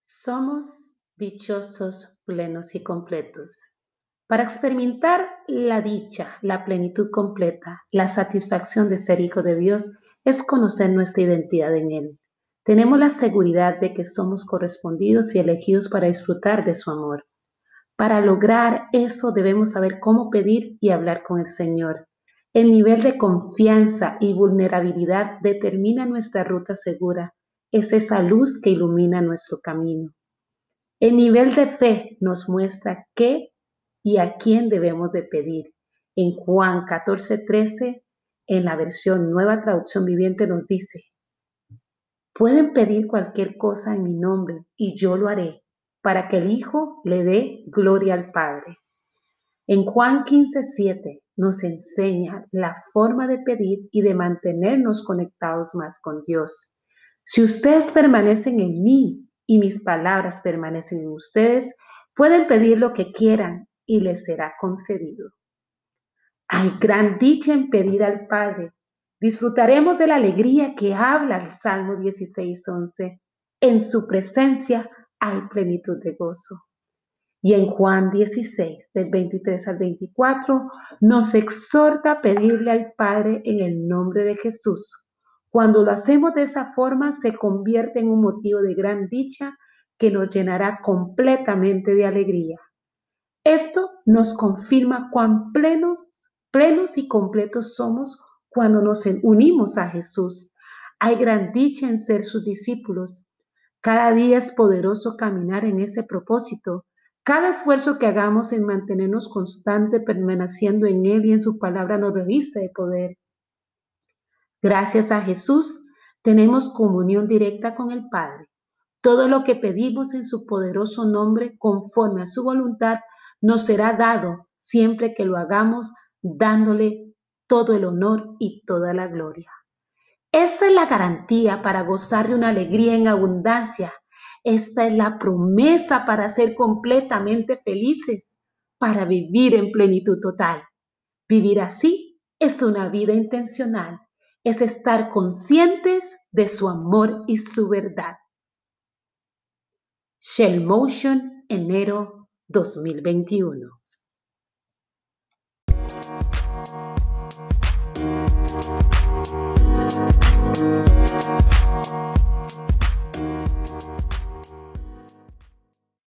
Somos dichosos, plenos y completos. Para experimentar la dicha, la plenitud completa, la satisfacción de ser hijo de Dios, es conocer nuestra identidad en Él. Tenemos la seguridad de que somos correspondidos y elegidos para disfrutar de su amor. Para lograr eso debemos saber cómo pedir y hablar con el Señor. El nivel de confianza y vulnerabilidad determina nuestra ruta segura. Es esa luz que ilumina nuestro camino. El nivel de fe nos muestra qué y a quién debemos de pedir. En Juan 14:13, en la versión Nueva Traducción Viviente nos dice, pueden pedir cualquier cosa en mi nombre y yo lo haré para que el Hijo le dé gloria al Padre. En Juan 15:7 nos enseña la forma de pedir y de mantenernos conectados más con Dios. Si ustedes permanecen en mí y mis palabras permanecen en ustedes, pueden pedir lo que quieran y les será concedido. Hay gran dicha en pedir al Padre. Disfrutaremos de la alegría que habla el Salmo 16:11. En su presencia hay plenitud de gozo. Y en Juan 16, del 23 al 24, nos exhorta a pedirle al Padre en el nombre de Jesús. Cuando lo hacemos de esa forma, se convierte en un motivo de gran dicha que nos llenará completamente de alegría. Esto nos confirma cuán plenos, plenos y completos somos cuando nos unimos a Jesús. Hay gran dicha en ser sus discípulos. Cada día es poderoso caminar en ese propósito. Cada esfuerzo que hagamos en mantenernos constante, permaneciendo en Él y en su palabra nos reviste de poder. Gracias a Jesús tenemos comunión directa con el Padre. Todo lo que pedimos en su poderoso nombre, conforme a su voluntad, nos será dado siempre que lo hagamos dándole todo el honor y toda la gloria. Esta es la garantía para gozar de una alegría en abundancia. Esta es la promesa para ser completamente felices, para vivir en plenitud total. Vivir así es una vida intencional, es estar conscientes de su amor y su verdad. Shell Motion, enero 2021.